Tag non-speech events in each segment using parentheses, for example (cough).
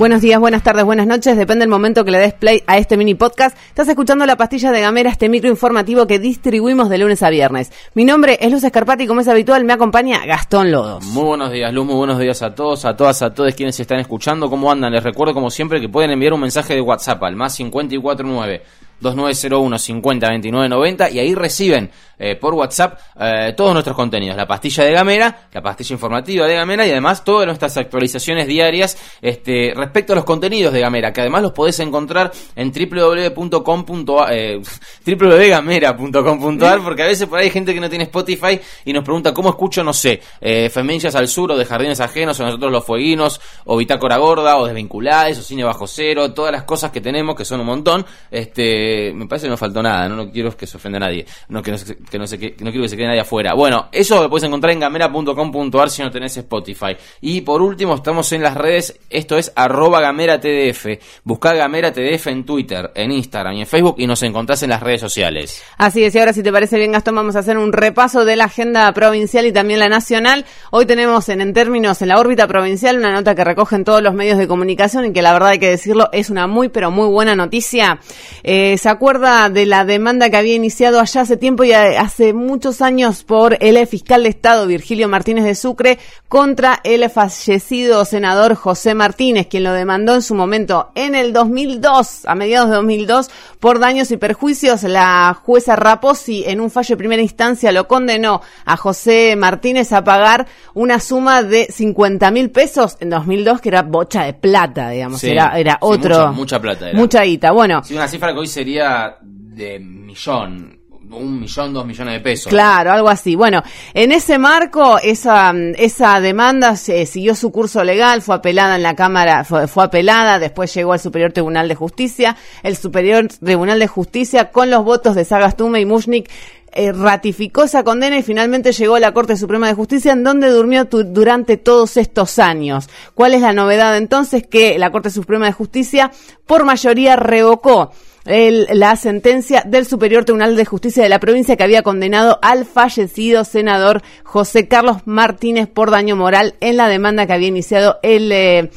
Buenos días, buenas tardes, buenas noches, depende del momento que le des play a este mini podcast. Estás escuchando La Pastilla de Gamera, este micro informativo que distribuimos de lunes a viernes. Mi nombre es Luz Escarpati y como es habitual me acompaña Gastón Lodos. Muy buenos días, Luz, muy buenos días a todos, a todas, a todos quienes están escuchando. ¿Cómo andan? Les recuerdo como siempre que pueden enviar un mensaje de WhatsApp al más 549 2901 50 29 90 y ahí reciben eh, por WhatsApp eh, todos nuestros contenidos, la pastilla de Gamera, la pastilla informativa de Gamera y además todas nuestras actualizaciones diarias este, respecto a los contenidos de Gamera, que además los podés encontrar en www.com.ar eh, (laughs) www.gamera.com.ar porque a veces por ahí hay gente que no tiene Spotify y nos pregunta cómo escucho, no sé, eh, Femencias al Sur o de Jardines Ajenos o nosotros los Fueguinos o Bitácora Gorda o Desvinculadas o Cine Bajo Cero, todas las cosas que tenemos que son un montón, este me parece que no faltó nada, no, quiero que se ofenda a nadie, no, que no, que no, se, que, no quiero que se quede nadie afuera. Bueno, eso lo puedes encontrar en gamera.com.ar si no tenés Spotify. Y por último, estamos en las redes, esto es arroba gamera tdf. Buscá gamera tdf en Twitter, en Instagram y en Facebook y nos encontrás en las redes sociales. Así es, y ahora si te parece bien Gastón, vamos a hacer un repaso de la agenda provincial y también la nacional. Hoy tenemos en, en términos en la órbita provincial una nota que recogen todos los medios de comunicación y que la verdad hay que decirlo es una muy pero muy buena noticia. Eh, se acuerda de la demanda que había iniciado allá hace tiempo y hace muchos años por el fiscal de Estado Virgilio Martínez de Sucre contra el fallecido senador José Martínez, quien lo demandó en su momento en el 2002, a mediados de 2002, por daños y perjuicios. La jueza Raposi en un fallo de primera instancia lo condenó a José Martínez a pagar una suma de 50 mil pesos en 2002, que era bocha de plata, digamos, era, era otro. mucha, mucha, plata. Era. Mucha guita. Bueno. Sí, una cifra que hoy sería de millón, un millón, dos millones de pesos. Claro, algo así. Bueno, en ese marco, esa, esa demanda se, siguió su curso legal, fue apelada en la Cámara, fue, fue, apelada, después llegó al Superior Tribunal de Justicia. El Superior Tribunal de Justicia, con los votos de Sagastume y Mushnik, eh, ratificó esa condena y finalmente llegó a la Corte Suprema de Justicia en donde durmió durante todos estos años. ¿Cuál es la novedad entonces? Que la Corte Suprema de Justicia por mayoría revocó el, la sentencia del Superior Tribunal de Justicia de la provincia que había condenado al fallecido senador José Carlos Martínez por daño moral en la demanda que había iniciado el, eh,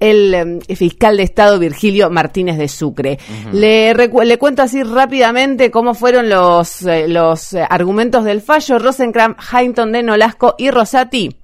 el eh, fiscal de Estado Virgilio Martínez de Sucre. le, le cuento así rápidamente cómo fueron los, eh, los argumentos del fallo. Rosencrantz, Hainton de Nolasco y Rosati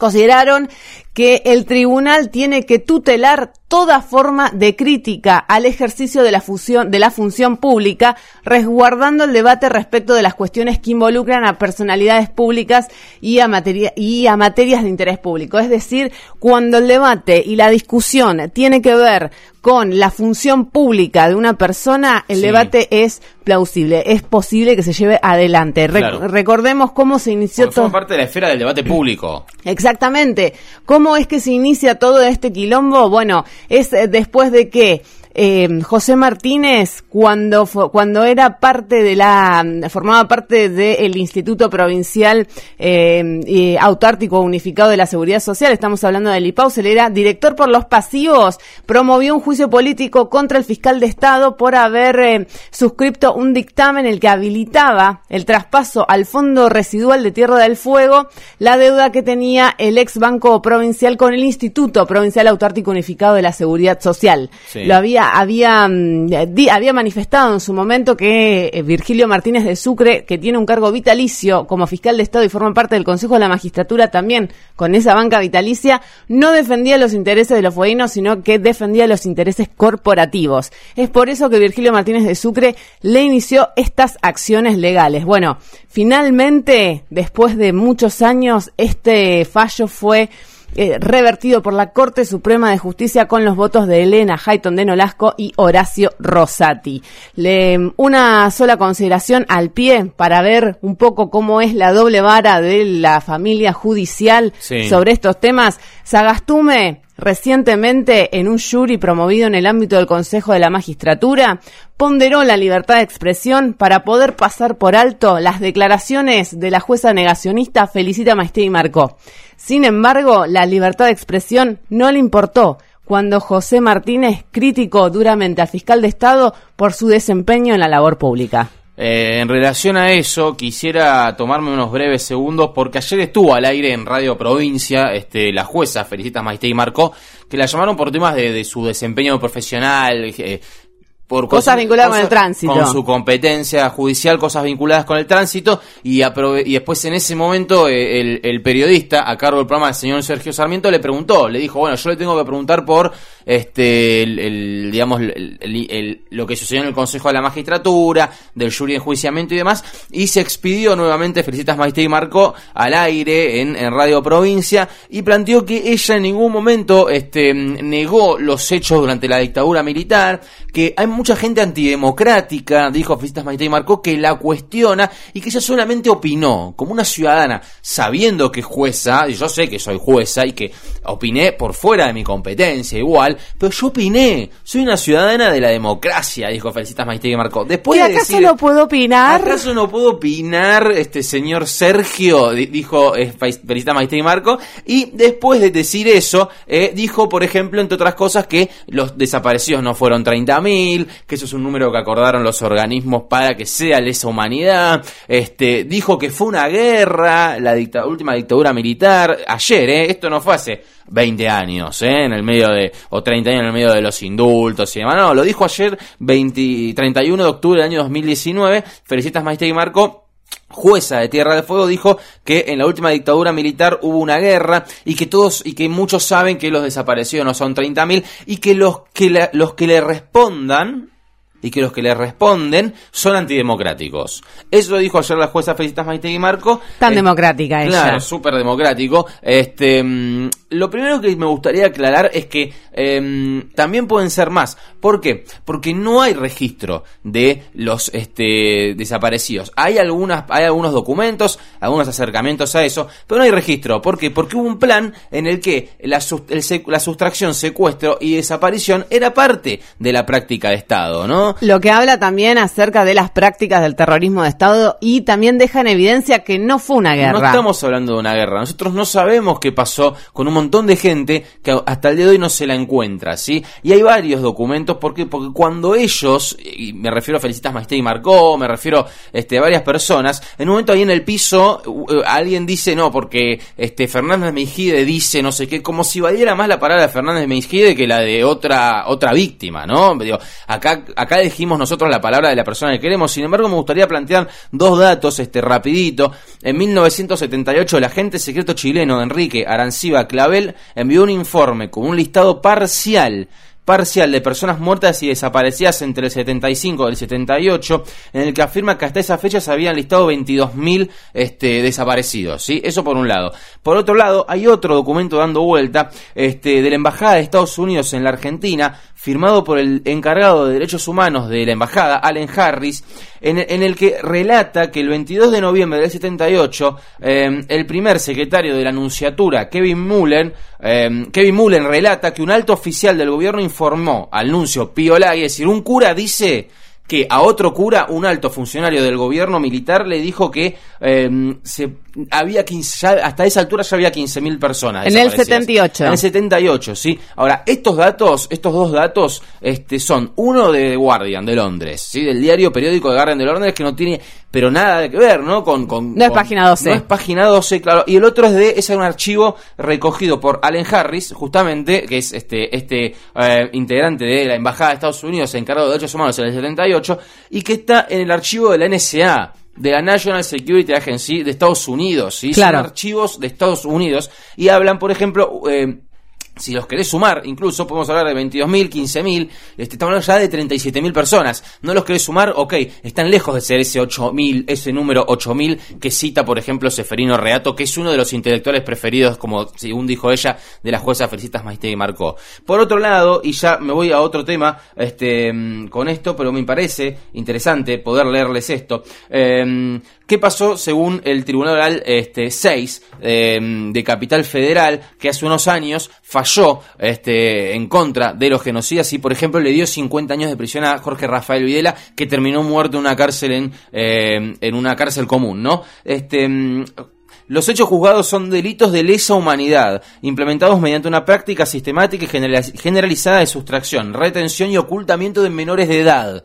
consideraron que el tribunal tiene que tutelar toda forma de crítica al ejercicio de la función de la función pública, resguardando el debate respecto de las cuestiones que involucran a personalidades públicas y a y a materias de interés público. Es decir, cuando el debate y la discusión tiene que ver con la función pública de una persona, el sí. debate es plausible, es posible que se lleve adelante. Re claro. Recordemos cómo se inició todo. Forma parte de la esfera del debate público. Exactamente. ¿Cómo es que se inicia todo este quilombo? Bueno, es eh, después de que eh, José Martínez, cuando, cuando era parte de la, formaba parte del Instituto Provincial eh, Autártico Unificado de la Seguridad Social, estamos hablando del IPAUS, él era director por los pasivos, promovió un juicio político contra el fiscal de Estado por haber eh, suscripto un dictamen el que habilitaba el traspaso al Fondo Residual de Tierra del Fuego, la deuda que tenía el ex Banco Provincial con el Instituto Provincial Autártico Unificado de la Seguridad Social. Sí. Lo había había, había manifestado en su momento que eh, Virgilio Martínez de Sucre, que tiene un cargo vitalicio como fiscal de Estado y forma parte del Consejo de la Magistratura también con esa banca vitalicia, no defendía los intereses de los fueguinos, sino que defendía los intereses corporativos. Es por eso que Virgilio Martínez de Sucre le inició estas acciones legales. Bueno, finalmente, después de muchos años, este fallo fue eh, revertido por la Corte Suprema de Justicia con los votos de Elena Hayton de Nolasco y Horacio Rosati. Le, una sola consideración al pie para ver un poco cómo es la doble vara de la familia judicial sí. sobre estos temas. Sagastume recientemente en un jury promovido en el ámbito del Consejo de la Magistratura, ponderó la libertad de expresión para poder pasar por alto las declaraciones de la jueza negacionista Felicita Maesté y Marcó. Sin embargo, la libertad de expresión no le importó cuando José Martínez criticó duramente al fiscal de Estado por su desempeño en la labor pública. Eh, en relación a eso, quisiera tomarme unos breves segundos porque ayer estuvo al aire en Radio Provincia este, la jueza Felicita Maite y Marcó, que la llamaron por temas de, de su desempeño profesional, eh, por cosas vinculadas con el tránsito. Con su competencia judicial, cosas vinculadas con el tránsito, y, y después en ese momento eh, el, el, periodista a cargo del programa, el señor Sergio Sarmiento, le preguntó, le dijo, bueno, yo le tengo que preguntar por este el, digamos el, lo que sucedió en el Consejo de la Magistratura, del jury de enjuiciamiento y demás, y se expidió nuevamente, felicitas Maite y Marco, al aire en, Radio Provincia, y planteó que ella en ningún momento este, negó los hechos durante la dictadura militar, que hay mucha gente antidemocrática, dijo Felicitas Maite y Marcó, que la cuestiona y que ella solamente opinó, como una ciudadana, sabiendo que es jueza, y yo sé que soy jueza y que opiné por fuera de mi competencia igual, pero yo opiné, soy una ciudadana de la democracia, dijo Felicitas Maite y Marcó. Después ¿Y de acaso decir, no puedo opinar? ¿Acaso no puedo opinar, este señor Sergio? Di- Dijo eh, Felicitas Maite y Marco. Y después de decir eso, eh, dijo, por ejemplo, entre otras cosas, que los desaparecidos no fueron 30.000, que eso es un número que acordaron los organismos para que sea lesa humanidad. Este, dijo que fue una guerra, la dicta- última dictadura militar, ayer, eh, esto no fue hace 20 años, ¿eh? en el medio de, o 30 años en el medio de los indultos y demás. No, lo dijo ayer, 20, 31 de octubre del año 2019. Felicitas Maite y Marco jueza de Tierra del Fuego dijo que en la última dictadura militar hubo una guerra y que todos y que muchos saben que los desaparecidos no son 30.000 y que los que la- los que le respondan y que los que le responden son antidemocráticos. Eso dijo ayer la jueza Felicitas Maite y Marco. Tan Eh, democrática ella. Claro, súper democrático. Este, mm, lo primero que me gustaría aclarar es que em, también pueden ser más. ¿Por qué? Porque no hay registro de los este, desaparecidos. Hay algunas, hay algunos documentos, algunos acercamientos a eso, pero no hay registro. ¿Por qué? Porque hubo un plan en el que la, el sustracción, secuestro y desaparición era parte de la práctica de Estado, ¿no? Lo que habla también acerca de las prácticas del terrorismo de Estado y también deja en evidencia que no fue una guerra. No estamos hablando de una guerra. Nosotros no sabemos qué pasó con un montón de gente que hasta el día de hoy no se la encuentra, ¿sí? Y hay varios documentos porque porque cuando ellos, y me refiero a Felicitas Maesté y Marcó, me refiero este, a varias personas, en un momento ahí en el piso uh, alguien dice no, porque este Fernández Mejide dice no sé qué, como si valiera más la palabra de Fernández Mejide que la de otra otra víctima, ¿no? Digo, acá acá dijimos nosotros la palabra de la persona que queremos, sin embargo me gustaría plantear dos datos este rapidito. En 1978 el agente secreto chileno Enrique Aranciba Clavel envió un informe con un listado parcial parcial de personas muertas y desaparecidas entre el 75 y el 78, en el que afirma que hasta esa fecha se habían listado 22.000 este, desaparecidos, ¿sí? Eso por un lado. Por otro lado, hay otro documento dando vuelta este, de la Embajada de Estados Unidos en la Argentina, firmado por el encargado de derechos humanos de la embajada, Allen Harris, en, en el que relata que el 22 de noviembre del 78, eh, el primer secretario de la Anunciatura, Kevin Mullen, eh, Kevin Mullen relata que un alto oficial del gobierno informó al nuncio Pío Lagui, es decir, un cura dice que a otro cura, un alto funcionario del gobierno militar, le dijo que eh, se, había 15, ya- hasta esa altura ya había 15.000 personas. En el desaparecidas. 78. En el 78, sí. Ahora, estos datos, estos dos datos, este, son uno de The Guardian de Londres, sí, del diario periódico de Guardian de Londres que no tiene, pero nada que ver, ¿no? Con, con No es página 12. No es página 12, claro. Y el otro es de, es un archivo recogido por Allen Harris, justamente, que es este, este eh, integrante de la Embajada de Estados Unidos encargado de derechos humanos en el 78, y que está en el archivo de la NSA. De la National Security Agency de Estados Unidos, ¿sí? Claro. Son archivos de Estados Unidos y hablan, por ejemplo, eh, si los querés sumar, incluso podemos hablar de 22.000, 15.000, este, estamos hablando ya de 37.000 personas. No los querés sumar, ok, están lejos de ser ese 8.000, ese número 8.000 que cita, por ejemplo, Seferino Reato, que es uno de los intelectuales preferidos, como según dijo ella, de la jueza Felicitas Maite y Marcó. Por otro lado, y ya me voy a otro tema este, mm, con esto, pero me parece interesante poder leerles esto. Eh, ¿Qué pasó según el Tribunal Oral este, 6 eh, de Capital Federal, que hace unos años falló este, en contra de los genocidas y, por ejemplo, le dio 50 años de prisión a Jorge Rafael Videla, que terminó muerto en una cárcel en, eh, en una cárcel común, ¿no? Este, mm, Los hechos juzgados son delitos de lesa humanidad, implementados mediante una práctica sistemática y generalizada de sustracción, retención y ocultamiento de menores de edad.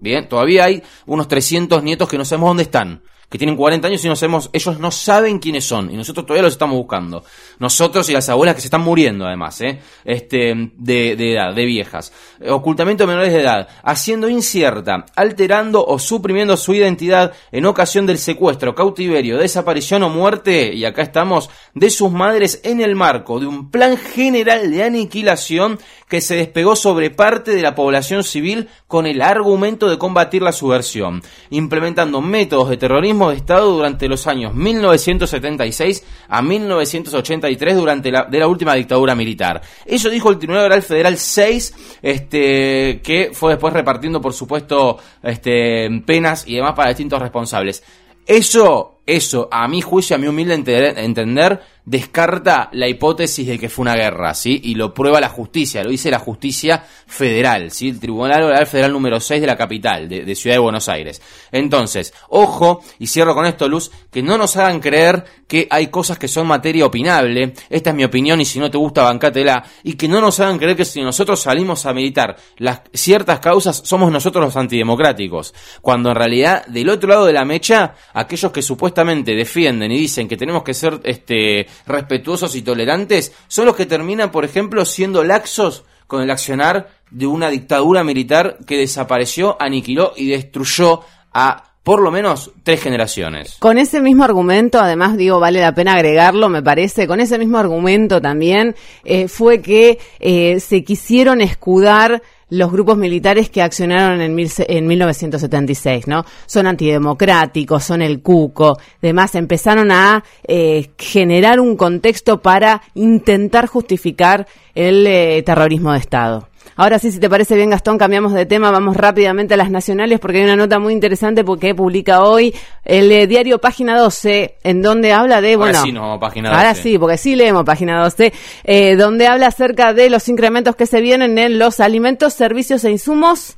Bien, todavía hay unos 300 nietos que no sabemos dónde están que tienen 40 años y no sabemos, ellos no saben quiénes son y nosotros todavía los estamos buscando. Nosotros y las abuelas que se están muriendo además, ¿eh? este, de, de edad, de viejas. Ocultamiento de menores de edad, haciendo incierta, alterando o suprimiendo su identidad en ocasión del secuestro, cautiverio, desaparición o muerte, y acá estamos, de sus madres en el marco de un plan general de aniquilación que se despegó sobre parte de la población civil con el argumento de combatir la subversión, implementando métodos de terrorismo de Estado durante los años 1976 a 1983 durante la, de la última dictadura militar. Eso dijo el Tribunal Oral Federal 6, este, que fue después repartiendo, por supuesto, este, penas y demás para distintos responsables. Eso, eso, a mi juicio, a mi humilde entender, descarta la hipótesis de que fue una guerra, ¿sí? Y lo prueba la justicia, lo dice la justicia federal, ¿sí? El Tribunal Oral Federal número 6 de la capital, de, Ciudad de Buenos Aires. Entonces, ojo, y cierro con esto, Luz, que no nos hagan creer que hay cosas que son materia opinable, esta es mi opinión y si no te gusta, bancátela, y que no nos hagan creer que si nosotros salimos a militar las ciertas causas, somos nosotros los antidemocráticos, cuando en realidad, del otro lado de la mecha, aquellos que supuestamente defienden y dicen que tenemos que ser, este, respetuosos y tolerantes son los que terminan, por ejemplo, siendo laxos con el accionar de una dictadura militar que desapareció, aniquiló y destruyó a por lo menos tres generaciones. Con ese mismo argumento, además digo, vale la pena agregarlo, me parece, con ese mismo argumento también eh, fue que eh, se quisieron escudar los grupos militares que accionaron en, en 1976, ¿no? Son antidemocráticos, son el cuco, demás, empezaron a eh, generar un contexto para intentar justificar el eh, terrorismo de Estado. Ahora sí, si te parece bien, Gastón, cambiamos de tema, vamos rápidamente a las nacionales porque hay una nota muy interesante porque publica hoy el eh, diario Página 12, en donde habla de, bueno, ahora sí, no, página 12. ahora sí, porque sí leemos Página 12, eh, donde habla acerca de los incrementos que se vienen en los alimentos, servicios e insumos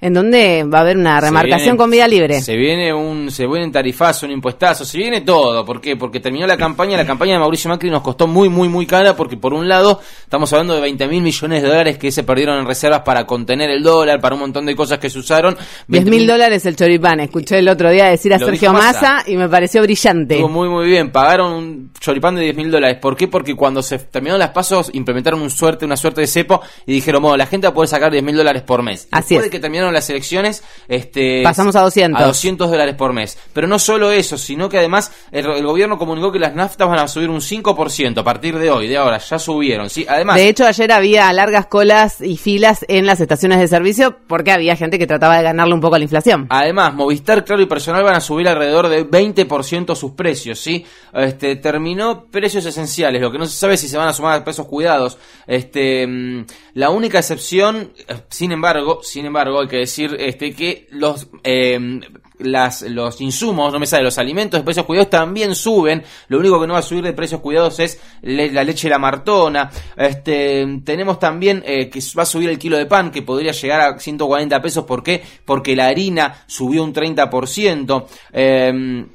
en donde va a haber una remarcación con vida libre. Se viene un se viene un tarifazo, un impuestazo, se viene todo, ¿por qué? Porque terminó la campaña, la campaña de Mauricio Macri nos costó muy muy muy cara porque por un lado estamos hablando de 20 mil millones de dólares que se perdieron en reservas para contener el dólar, para un montón de cosas que se usaron. 10 mil dólares el choripán, escuché el otro día decir a Sergio Massa y me pareció brillante. Estuvo muy muy bien, pagaron un choripán de 10 mil dólares, ¿por qué? Porque cuando se terminaron las pasos implementaron un suerte, una suerte de cepo y dijeron, bueno, la gente va a poder sacar 10 mil dólares por mes. Así Después de que terminaron las elecciones, este, pasamos a 200. A 200 dólares por mes. Pero no solo eso, sino que además el, gobierno comunicó que las naftas van a subir un 5% a partir de hoy, de ahora, ya subieron. ¿sí? Además, de hecho, ayer había largas colas y filas en las estaciones de servicio porque había gente que trataba de ganarle un poco a la inflación. Además, Movistar, Claro y Personal van a subir alrededor de 20% sus precios. ¿sí? Este, terminó precios esenciales, lo que no se sabe si se van a sumar a pesos cuidados. Este, mm, la única excepción, eh, sin embargo, sin embargo, hay que decir este, que los, eh, las, los insumos, no me sale, los alimentos de precios cuidados también suben. Lo único que no va a subir de precios cuidados es la leche de la martona. Este, tenemos también eh, que va a subir el kilo de pan, que podría llegar a 140 pesos. ¿Por qué? Porque la harina subió un 30%. Eh,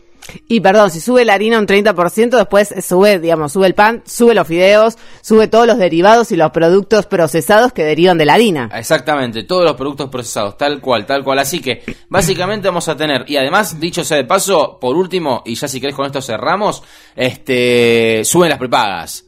y perdón, si sube la harina un 30%, después sube, digamos, sube el pan, sube los fideos, sube todos los derivados y los productos procesados que derivan de la harina. Exactamente, todos los productos procesados, tal cual, tal cual. Así que, básicamente vamos a tener, y además, dicho sea de paso, por último, y ya si querés con esto cerramos, este, suben las prepagas.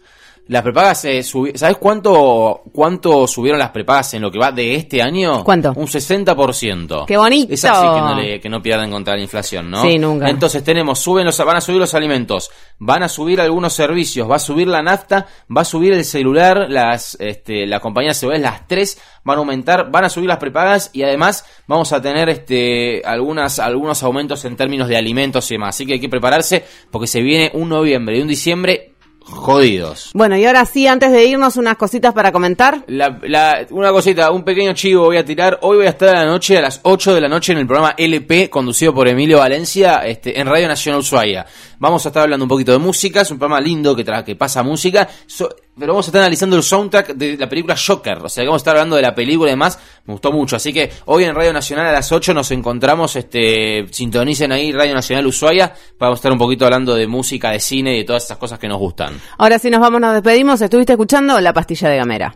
Las prepagas, eh, ¿sabes cuánto cuánto subieron las prepagas en lo que va de este año? ¿Cuánto? Un 60%. ¡Qué bonito! Es así que no, le, que no pierdan contra la inflación, ¿no? Sí, nunca. Entonces tenemos, suben los, van a subir los alimentos, van a subir algunos servicios, va a subir la nafta, va a subir el celular, las, este, la compañía de las tres van a aumentar, van a subir las prepagas y además vamos a tener este, algunas, algunos aumentos en términos de alimentos y demás. Así que hay que prepararse porque se viene un noviembre y un diciembre jodidos. Bueno, y ahora sí, antes de irnos, unas cositas para comentar. una cosita, un pequeño chivo voy a tirar. Hoy voy a estar a la noche, a las 8 de la noche, en el programa LP, conducido por Emilio Valencia, este, en Radio Nacional Ushuaia. Vamos a estar hablando un poquito de música, es un programa lindo que, que pasa música, so- pero vamos a estar analizando el soundtrack de la película Joker, o sea, vamos a estar hablando de la película y demás, me gustó mucho, así que hoy en Radio Nacional a las 8 nos encontramos, este, sintonicen ahí Radio Nacional Ushuaia, vamos a estar un poquito hablando de música, de cine y de todas esas cosas que nos gustan. Ahora sí nos vamos, nos despedimos. Estuviste escuchando La Pastilla de Gamera.